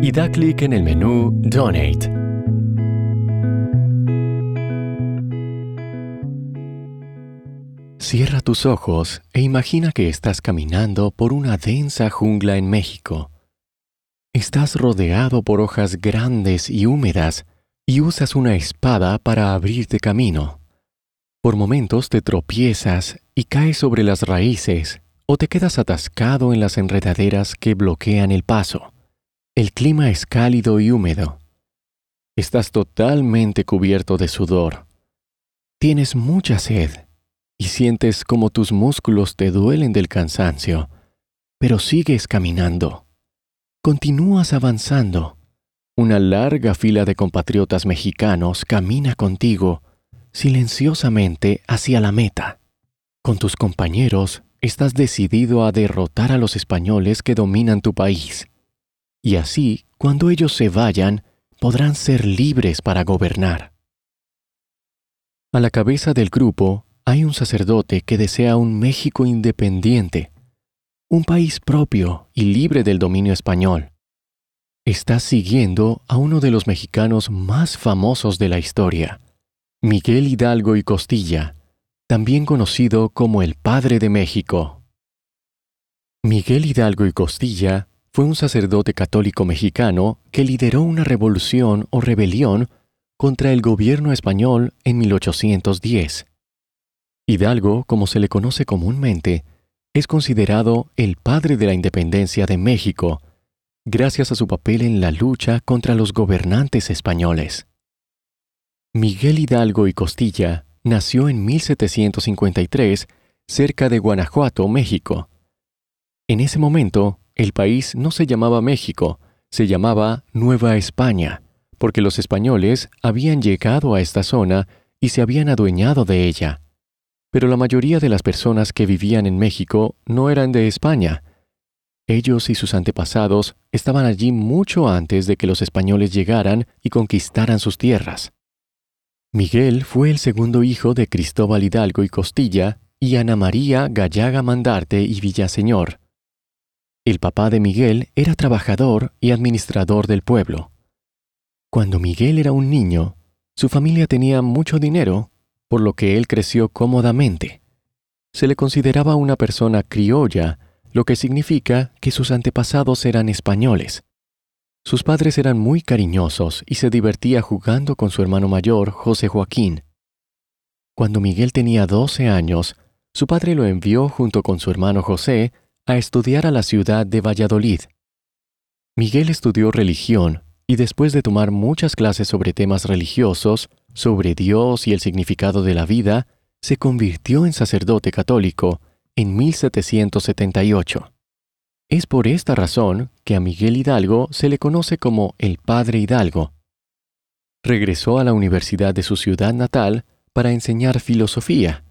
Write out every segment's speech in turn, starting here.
y da clic en el menú Donate. Cierra tus ojos e imagina que estás caminando por una densa jungla en México. Estás rodeado por hojas grandes y húmedas y usas una espada para abrirte camino. Por momentos te tropiezas y caes sobre las raíces o te quedas atascado en las enredaderas que bloquean el paso. El clima es cálido y húmedo. Estás totalmente cubierto de sudor. Tienes mucha sed y sientes como tus músculos te duelen del cansancio, pero sigues caminando. Continúas avanzando. Una larga fila de compatriotas mexicanos camina contigo silenciosamente hacia la meta. Con tus compañeros estás decidido a derrotar a los españoles que dominan tu país y así, cuando ellos se vayan, podrán ser libres para gobernar. A la cabeza del grupo hay un sacerdote que desea un México independiente, un país propio y libre del dominio español. Está siguiendo a uno de los mexicanos más famosos de la historia, Miguel Hidalgo y Costilla, también conocido como el Padre de México. Miguel Hidalgo y Costilla fue un sacerdote católico mexicano que lideró una revolución o rebelión contra el gobierno español en 1810. Hidalgo, como se le conoce comúnmente, es considerado el padre de la independencia de México, gracias a su papel en la lucha contra los gobernantes españoles. Miguel Hidalgo y Costilla nació en 1753 cerca de Guanajuato, México. En ese momento, el país no se llamaba México, se llamaba Nueva España, porque los españoles habían llegado a esta zona y se habían adueñado de ella. Pero la mayoría de las personas que vivían en México no eran de España. Ellos y sus antepasados estaban allí mucho antes de que los españoles llegaran y conquistaran sus tierras. Miguel fue el segundo hijo de Cristóbal Hidalgo y Costilla y Ana María Gallaga Mandarte y Villaseñor. El papá de Miguel era trabajador y administrador del pueblo. Cuando Miguel era un niño, su familia tenía mucho dinero, por lo que él creció cómodamente. Se le consideraba una persona criolla, lo que significa que sus antepasados eran españoles. Sus padres eran muy cariñosos y se divertía jugando con su hermano mayor, José Joaquín. Cuando Miguel tenía 12 años, su padre lo envió junto con su hermano José a estudiar a la ciudad de Valladolid. Miguel estudió religión y después de tomar muchas clases sobre temas religiosos, sobre Dios y el significado de la vida, se convirtió en sacerdote católico en 1778. Es por esta razón que a Miguel Hidalgo se le conoce como el Padre Hidalgo. Regresó a la universidad de su ciudad natal para enseñar filosofía,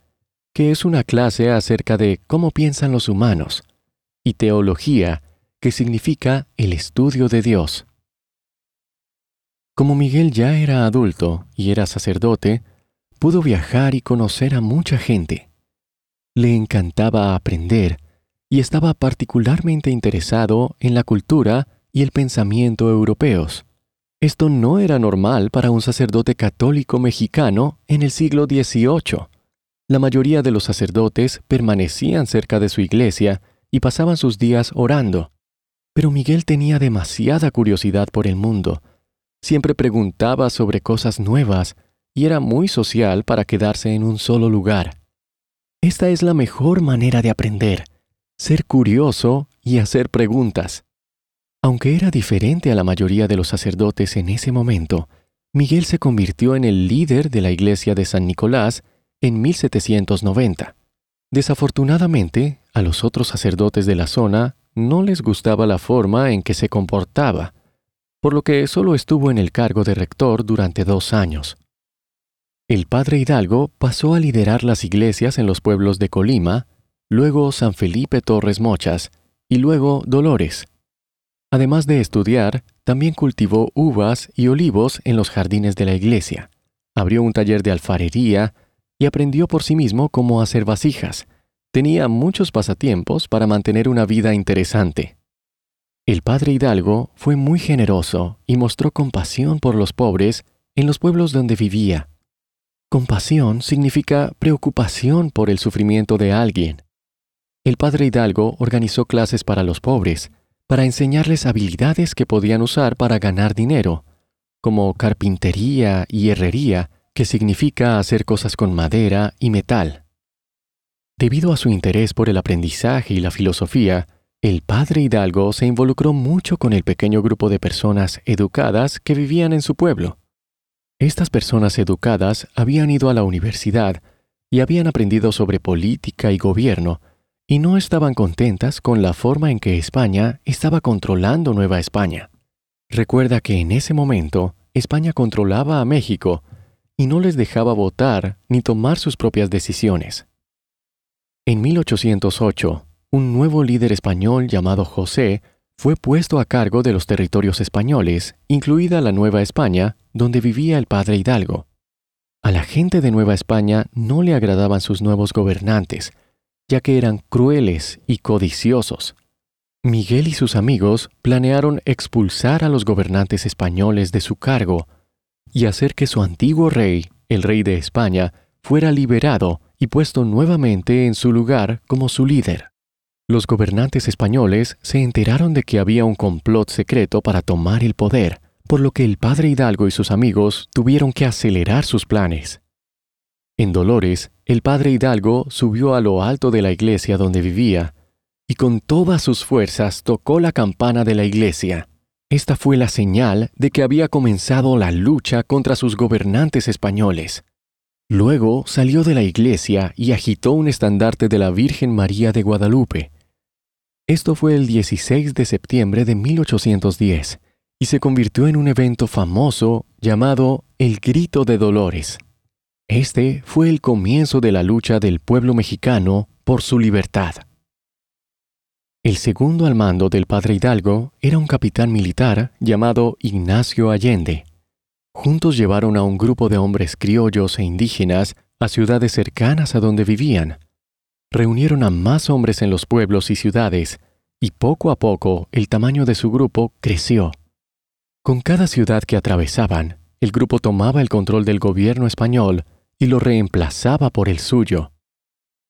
que es una clase acerca de cómo piensan los humanos, y teología, que significa el estudio de Dios. Como Miguel ya era adulto y era sacerdote, pudo viajar y conocer a mucha gente. Le encantaba aprender y estaba particularmente interesado en la cultura y el pensamiento europeos. Esto no era normal para un sacerdote católico mexicano en el siglo XVIII. La mayoría de los sacerdotes permanecían cerca de su iglesia y pasaban sus días orando. Pero Miguel tenía demasiada curiosidad por el mundo. Siempre preguntaba sobre cosas nuevas y era muy social para quedarse en un solo lugar. Esta es la mejor manera de aprender, ser curioso y hacer preguntas. Aunque era diferente a la mayoría de los sacerdotes en ese momento, Miguel se convirtió en el líder de la iglesia de San Nicolás en 1790. Desafortunadamente, a los otros sacerdotes de la zona no les gustaba la forma en que se comportaba. por lo que solo estuvo en el cargo de rector durante dos años. El padre Hidalgo pasó a liderar las iglesias en los pueblos de Colima, luego San Felipe Torres Mochas y luego Dolores. Además de estudiar, también cultivó uvas y olivos en los jardines de la iglesia, abrió un taller de alfarería y aprendió por sí mismo cómo hacer vasijas. Tenía muchos pasatiempos para mantener una vida interesante. El padre Hidalgo fue muy generoso y mostró compasión por los pobres en los pueblos donde vivía. Compasión significa preocupación por el sufrimiento de alguien. El padre Hidalgo organizó clases para los pobres, para enseñarles habilidades que podían usar para ganar dinero, como carpintería y herrería, que significa hacer cosas con madera y metal. Debido a su interés por el aprendizaje y la filosofía, el padre Hidalgo se involucró mucho con el pequeño grupo de personas educadas que vivían en su pueblo. Estas personas educadas habían ido a la universidad y habían aprendido sobre política y gobierno, y no estaban contentas con la forma en que España estaba controlando Nueva España. Recuerda que en ese momento España controlaba a México y no les dejaba votar ni tomar sus propias decisiones. En 1808, un nuevo líder español llamado José fue puesto a cargo de los territorios españoles, incluida la Nueva España, donde vivía el padre Hidalgo. A la gente de Nueva España no le agradaban sus nuevos gobernantes, ya que eran crueles y codiciosos. Miguel y sus amigos planearon expulsar a los gobernantes españoles de su cargo y hacer que su antiguo rey, el rey de España, fuera liberado y puesto nuevamente en su lugar como su líder. Los gobernantes españoles se enteraron de que había un complot secreto para tomar el poder, por lo que el padre Hidalgo y sus amigos tuvieron que acelerar sus planes. En Dolores, el padre Hidalgo subió a lo alto de la iglesia donde vivía y con todas sus fuerzas tocó la campana de la iglesia. Esta fue la señal de que había comenzado la lucha contra sus gobernantes españoles. Luego salió de la iglesia y agitó un estandarte de la Virgen María de Guadalupe. Esto fue el 16 de septiembre de 1810 y se convirtió en un evento famoso llamado el Grito de Dolores. Este fue el comienzo de la lucha del pueblo mexicano por su libertad. El segundo al mando del padre Hidalgo era un capitán militar llamado Ignacio Allende. Juntos llevaron a un grupo de hombres criollos e indígenas a ciudades cercanas a donde vivían. Reunieron a más hombres en los pueblos y ciudades, y poco a poco el tamaño de su grupo creció. Con cada ciudad que atravesaban, el grupo tomaba el control del gobierno español y lo reemplazaba por el suyo.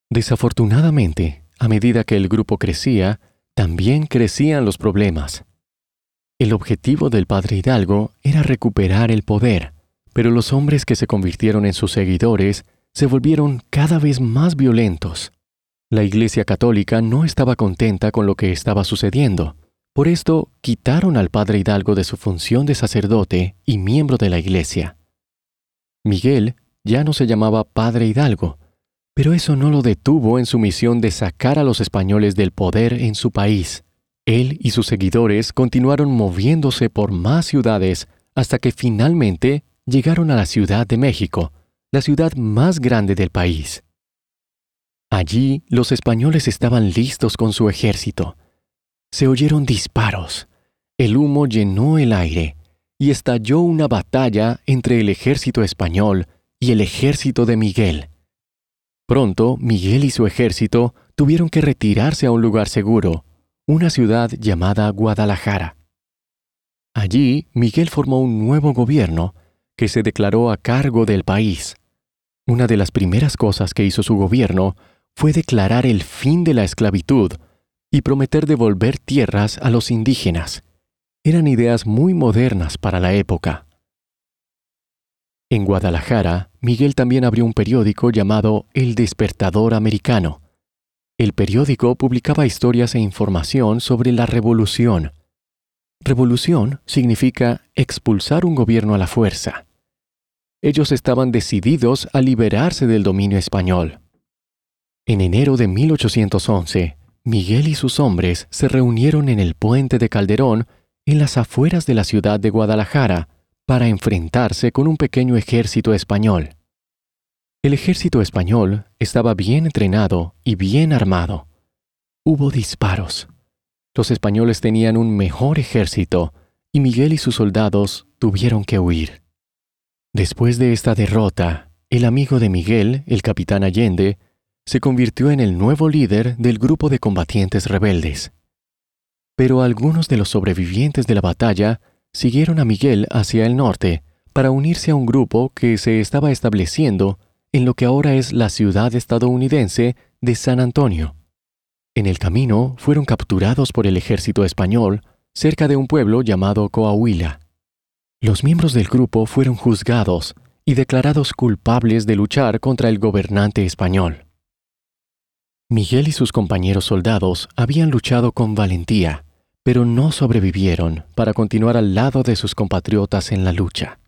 Desafortunadamente, a medida que el grupo crecía, también crecían los problemas. El objetivo del padre Hidalgo era recuperar el poder, pero los hombres que se convirtieron en sus seguidores se volvieron cada vez más violentos. La Iglesia Católica no estaba contenta con lo que estaba sucediendo. Por esto, quitaron al padre Hidalgo de su función de sacerdote y miembro de la Iglesia. Miguel ya no se llamaba padre Hidalgo, pero eso no lo detuvo en su misión de sacar a los españoles del poder en su país. Él y sus seguidores continuaron moviéndose por más ciudades hasta que finalmente llegaron a la Ciudad de México, la ciudad más grande del país. Allí los españoles estaban listos con su ejército. Se oyeron disparos, el humo llenó el aire y estalló una batalla entre el ejército español y el ejército de Miguel. Pronto Miguel y su ejército tuvieron que retirarse a un lugar seguro, una ciudad llamada Guadalajara. Allí Miguel formó un nuevo gobierno que se declaró a cargo del país. Una de las primeras cosas que hizo su gobierno fue declarar el fin de la esclavitud y prometer devolver tierras a los indígenas. Eran ideas muy modernas para la época. En Guadalajara, Miguel también abrió un periódico llamado El Despertador Americano, el periódico publicaba historias e información sobre la revolución. Revolución significa expulsar un gobierno a la fuerza. Ellos estaban decididos a liberarse del dominio español. En enero de 1811, Miguel y sus hombres se reunieron en el puente de Calderón en las afueras de la ciudad de Guadalajara para enfrentarse con un pequeño ejército español. El ejército español estaba bien entrenado y bien armado. Hubo disparos. Los españoles tenían un mejor ejército y Miguel y sus soldados tuvieron que huir. Después de esta derrota, el amigo de Miguel, el capitán Allende, se convirtió en el nuevo líder del grupo de combatientes rebeldes. Pero algunos de los sobrevivientes de la batalla siguieron a Miguel hacia el norte para unirse a un grupo que se estaba estableciendo en lo que ahora es la ciudad estadounidense de San Antonio. En el camino fueron capturados por el ejército español cerca de un pueblo llamado Coahuila. Los miembros del grupo fueron juzgados y declarados culpables de luchar contra el gobernante español. Miguel y sus compañeros soldados habían luchado con valentía, pero no sobrevivieron para continuar al lado de sus compatriotas en la lucha.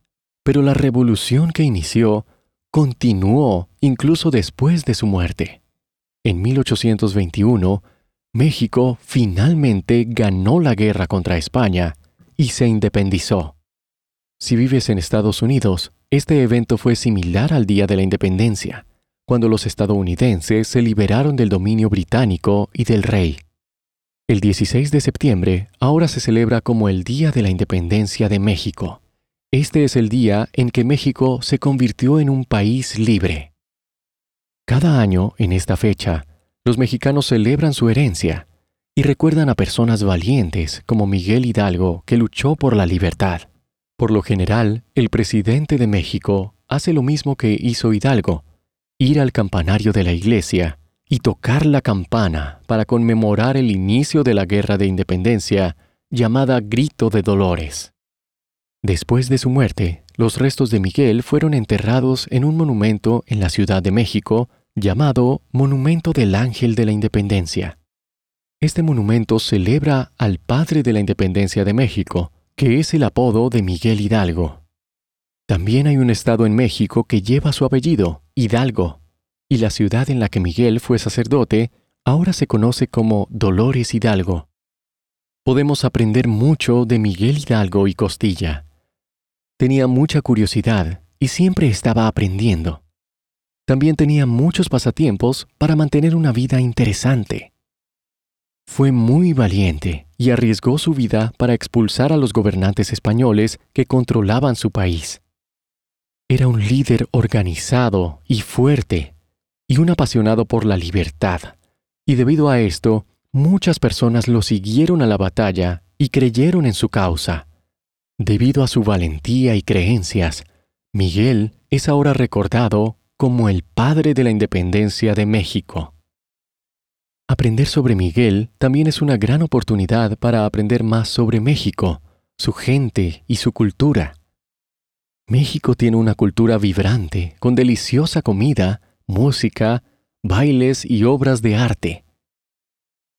Pero la revolución que inició continuó incluso después de su muerte. En 1821, México finalmente ganó la guerra contra España y se independizó. Si vives en Estados Unidos, este evento fue similar al Día de la Independencia, cuando los estadounidenses se liberaron del dominio británico y del rey. El 16 de septiembre ahora se celebra como el Día de la Independencia de México. Este es el día en que México se convirtió en un país libre. Cada año, en esta fecha, los mexicanos celebran su herencia y recuerdan a personas valientes como Miguel Hidalgo que luchó por la libertad. Por lo general, el presidente de México hace lo mismo que hizo Hidalgo, ir al campanario de la iglesia y tocar la campana para conmemorar el inicio de la Guerra de Independencia llamada Grito de Dolores. Después de su muerte, los restos de Miguel fueron enterrados en un monumento en la Ciudad de México llamado Monumento del Ángel de la Independencia. Este monumento celebra al padre de la independencia de México, que es el apodo de Miguel Hidalgo. También hay un estado en México que lleva su apellido, Hidalgo, y la ciudad en la que Miguel fue sacerdote ahora se conoce como Dolores Hidalgo. Podemos aprender mucho de Miguel Hidalgo y Costilla. Tenía mucha curiosidad y siempre estaba aprendiendo. También tenía muchos pasatiempos para mantener una vida interesante. Fue muy valiente y arriesgó su vida para expulsar a los gobernantes españoles que controlaban su país. Era un líder organizado y fuerte, y un apasionado por la libertad, y debido a esto, muchas personas lo siguieron a la batalla y creyeron en su causa. Debido a su valentía y creencias, Miguel es ahora recordado como el padre de la independencia de México. Aprender sobre Miguel también es una gran oportunidad para aprender más sobre México, su gente y su cultura. México tiene una cultura vibrante, con deliciosa comida, música, bailes y obras de arte.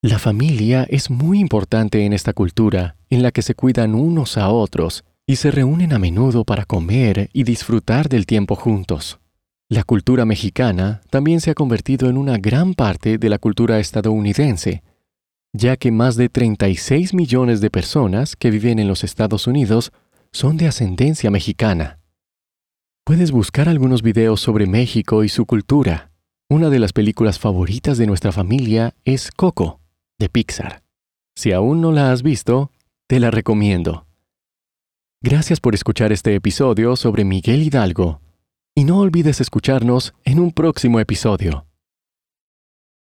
La familia es muy importante en esta cultura, en la que se cuidan unos a otros y se reúnen a menudo para comer y disfrutar del tiempo juntos. La cultura mexicana también se ha convertido en una gran parte de la cultura estadounidense, ya que más de 36 millones de personas que viven en los Estados Unidos son de ascendencia mexicana. Puedes buscar algunos videos sobre México y su cultura. Una de las películas favoritas de nuestra familia es Coco, de Pixar. Si aún no la has visto, te la recomiendo. Gracias por escuchar este episodio sobre Miguel Hidalgo. Y no olvides escucharnos en un próximo episodio.